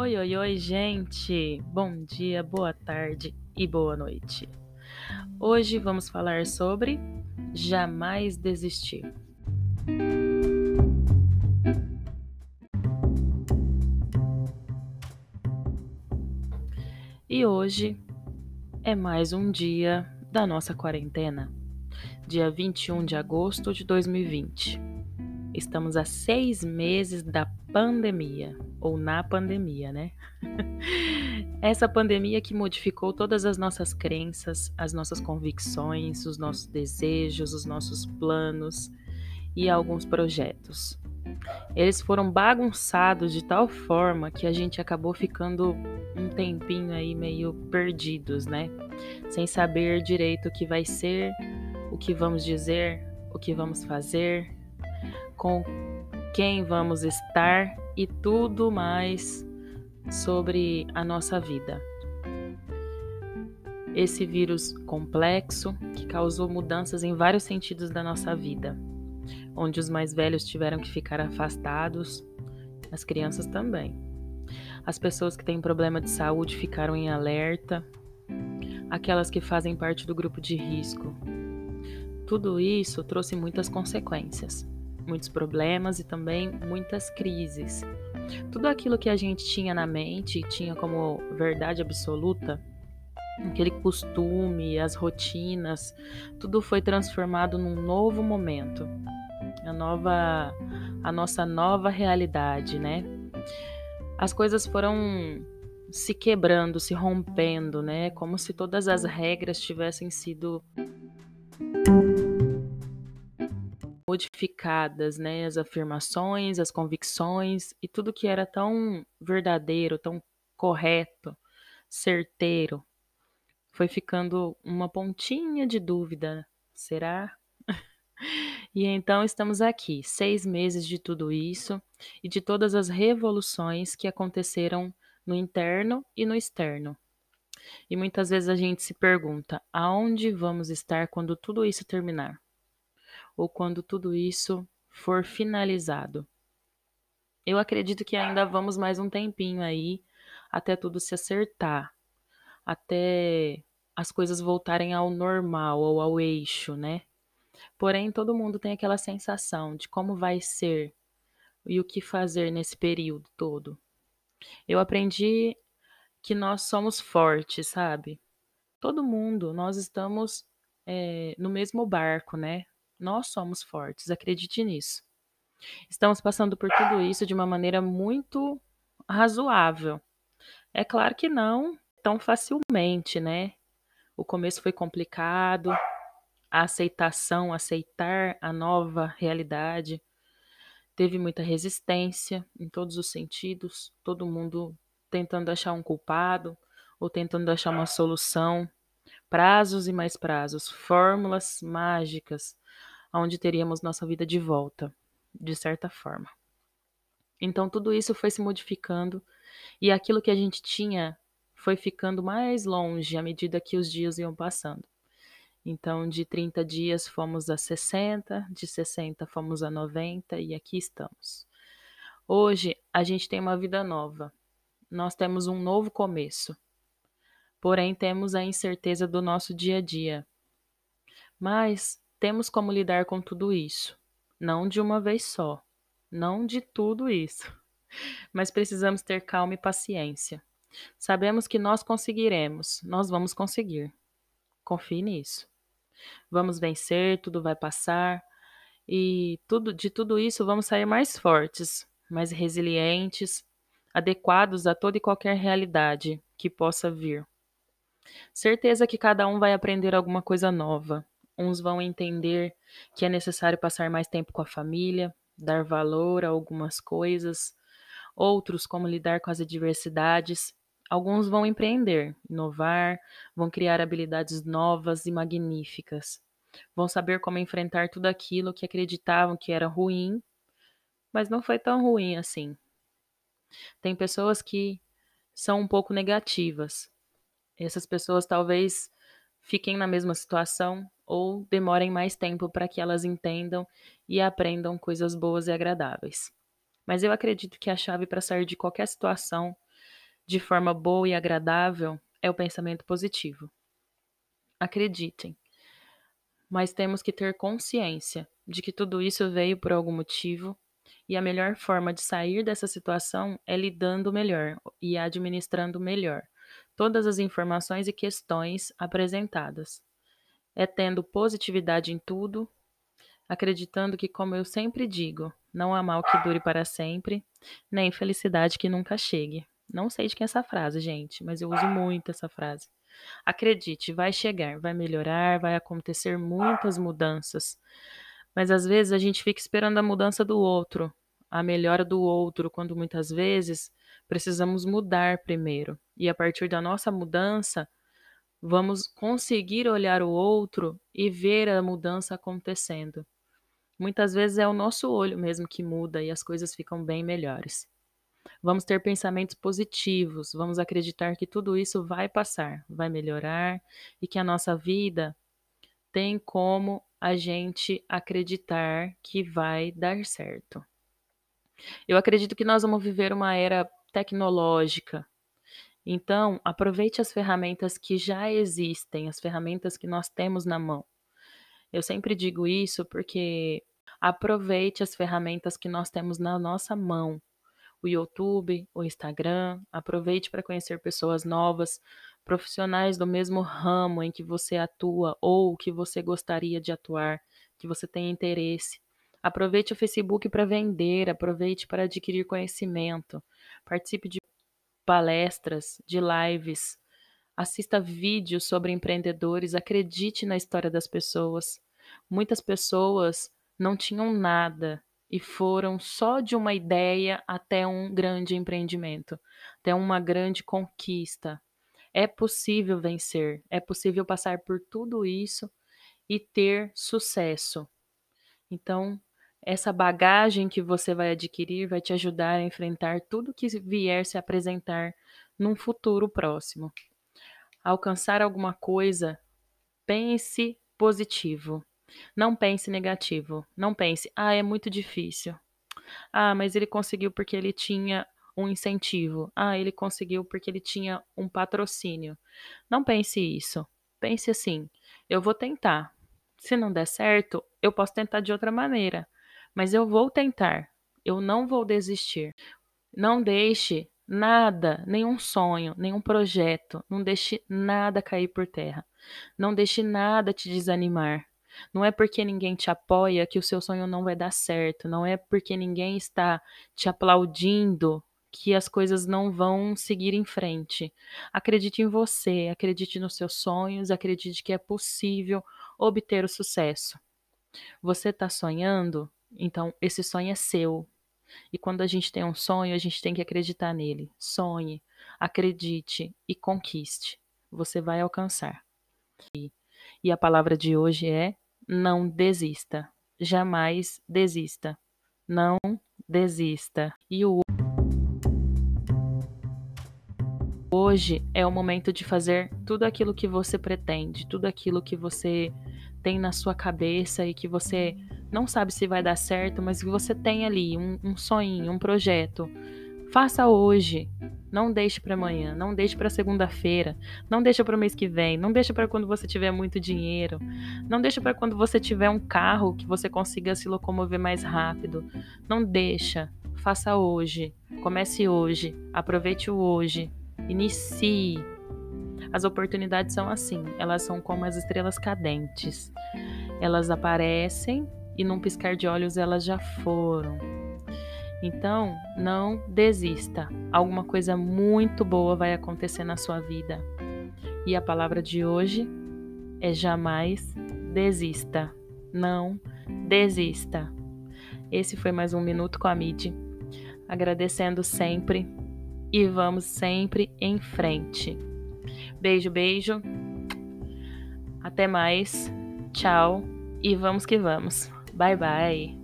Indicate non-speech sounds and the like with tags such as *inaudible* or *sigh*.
Oi, oi, oi, gente! Bom dia, boa tarde e boa noite. Hoje vamos falar sobre jamais desistir. E hoje é mais um dia da nossa quarentena, dia 21 de agosto de 2020. Estamos a seis meses da pandemia, ou na pandemia, né? *laughs* Essa pandemia que modificou todas as nossas crenças, as nossas convicções, os nossos desejos, os nossos planos e alguns projetos. Eles foram bagunçados de tal forma que a gente acabou ficando um tempinho aí meio perdidos, né? Sem saber direito o que vai ser, o que vamos dizer, o que vamos fazer, com quem vamos estar e tudo mais sobre a nossa vida. Esse vírus complexo que causou mudanças em vários sentidos da nossa vida, onde os mais velhos tiveram que ficar afastados, as crianças também. As pessoas que têm problema de saúde ficaram em alerta, aquelas que fazem parte do grupo de risco. Tudo isso trouxe muitas consequências muitos problemas e também muitas crises. Tudo aquilo que a gente tinha na mente, tinha como verdade absoluta, aquele costume, as rotinas, tudo foi transformado num novo momento. A nova a nossa nova realidade, né? As coisas foram se quebrando, se rompendo, né? Como se todas as regras tivessem sido modificadas, né, as afirmações, as convicções e tudo que era tão verdadeiro, tão correto, certeiro, foi ficando uma pontinha de dúvida. Será? *laughs* e então estamos aqui, seis meses de tudo isso e de todas as revoluções que aconteceram no interno e no externo. E muitas vezes a gente se pergunta: aonde vamos estar quando tudo isso terminar? Ou quando tudo isso for finalizado. Eu acredito que ainda vamos mais um tempinho aí até tudo se acertar, até as coisas voltarem ao normal ou ao eixo, né? Porém, todo mundo tem aquela sensação de como vai ser e o que fazer nesse período todo. Eu aprendi que nós somos fortes, sabe? Todo mundo, nós estamos é, no mesmo barco, né? Nós somos fortes, acredite nisso. Estamos passando por tudo isso de uma maneira muito razoável. É claro que não tão facilmente, né? O começo foi complicado, a aceitação, aceitar a nova realidade. Teve muita resistência em todos os sentidos, todo mundo tentando achar um culpado ou tentando achar uma solução, prazos e mais prazos, fórmulas mágicas onde teríamos nossa vida de volta, de certa forma. Então tudo isso foi se modificando e aquilo que a gente tinha foi ficando mais longe à medida que os dias iam passando. Então, de 30 dias fomos a 60, de 60 fomos a 90 e aqui estamos. Hoje a gente tem uma vida nova. Nós temos um novo começo. Porém, temos a incerteza do nosso dia a dia. Mas temos como lidar com tudo isso. Não de uma vez só. Não de tudo isso. *laughs* Mas precisamos ter calma e paciência. Sabemos que nós conseguiremos, nós vamos conseguir. Confie nisso. Vamos vencer, tudo vai passar e tudo de tudo isso vamos sair mais fortes, mais resilientes, adequados a toda e qualquer realidade que possa vir. Certeza que cada um vai aprender alguma coisa nova, Uns vão entender que é necessário passar mais tempo com a família, dar valor a algumas coisas, outros como lidar com as adversidades. Alguns vão empreender, inovar, vão criar habilidades novas e magníficas. Vão saber como enfrentar tudo aquilo que acreditavam que era ruim, mas não foi tão ruim assim. Tem pessoas que são um pouco negativas. Essas pessoas talvez fiquem na mesma situação ou demorem mais tempo para que elas entendam e aprendam coisas boas e agradáveis. Mas eu acredito que a chave para sair de qualquer situação de forma boa e agradável é o pensamento positivo. Acreditem, mas temos que ter consciência de que tudo isso veio por algum motivo e a melhor forma de sair dessa situação é lidando melhor e administrando melhor todas as informações e questões apresentadas. É tendo positividade em tudo, acreditando que, como eu sempre digo, não há mal que dure para sempre, nem felicidade que nunca chegue. Não sei de quem é essa frase, gente, mas eu uso muito essa frase. Acredite, vai chegar, vai melhorar, vai acontecer muitas mudanças. Mas às vezes a gente fica esperando a mudança do outro, a melhora do outro, quando muitas vezes precisamos mudar primeiro. E a partir da nossa mudança, vamos conseguir olhar o outro e ver a mudança acontecendo. Muitas vezes é o nosso olho mesmo que muda e as coisas ficam bem melhores. Vamos ter pensamentos positivos, vamos acreditar que tudo isso vai passar, vai melhorar e que a nossa vida tem como a gente acreditar que vai dar certo. Eu acredito que nós vamos viver uma era tecnológica. Então, aproveite as ferramentas que já existem, as ferramentas que nós temos na mão. Eu sempre digo isso porque aproveite as ferramentas que nós temos na nossa mão. O YouTube, o Instagram, aproveite para conhecer pessoas novas, profissionais do mesmo ramo em que você atua ou que você gostaria de atuar, que você tem interesse. Aproveite o Facebook para vender, aproveite para adquirir conhecimento, participe de palestras, de lives, assista vídeos sobre empreendedores, acredite na história das pessoas. Muitas pessoas não tinham nada e foram só de uma ideia até um grande empreendimento, até uma grande conquista. É possível vencer, é possível passar por tudo isso e ter sucesso. Então, essa bagagem que você vai adquirir vai te ajudar a enfrentar tudo que vier se apresentar num futuro próximo. Alcançar alguma coisa, pense positivo. Não pense negativo. Não pense, ah, é muito difícil. Ah, mas ele conseguiu porque ele tinha um incentivo. Ah, ele conseguiu porque ele tinha um patrocínio. Não pense isso. Pense assim: eu vou tentar. Se não der certo, eu posso tentar de outra maneira. Mas eu vou tentar. Eu não vou desistir. Não deixe nada, nenhum sonho, nenhum projeto, não deixe nada cair por terra. Não deixe nada te desanimar. Não é porque ninguém te apoia que o seu sonho não vai dar certo. Não é porque ninguém está te aplaudindo que as coisas não vão seguir em frente. Acredite em você, acredite nos seus sonhos, acredite que é possível obter o sucesso. Você está sonhando? Então, esse sonho é seu. E quando a gente tem um sonho, a gente tem que acreditar nele. Sonhe, acredite e conquiste. Você vai alcançar. E a palavra de hoje é: não desista. Jamais desista. Não desista. E o hoje é o momento de fazer tudo aquilo que você pretende, tudo aquilo que você tem na sua cabeça e que você não sabe se vai dar certo, mas que você tem ali um, um sonho, um projeto. Faça hoje. Não deixe para amanhã, não deixe para segunda-feira, não deixe para o mês que vem, não deixe para quando você tiver muito dinheiro, não deixe para quando você tiver um carro que você consiga se locomover mais rápido. Não deixa. Faça hoje. Comece hoje. Aproveite o hoje. Inicie. As oportunidades são assim, elas são como as estrelas cadentes. Elas aparecem e num piscar de olhos elas já foram. Então, não desista. Alguma coisa muito boa vai acontecer na sua vida. E a palavra de hoje é jamais desista. Não desista. Esse foi mais um minuto com a Mid. Agradecendo sempre e vamos sempre em frente. Beijo, beijo. Até mais. Tchau e vamos que vamos. Bye bye.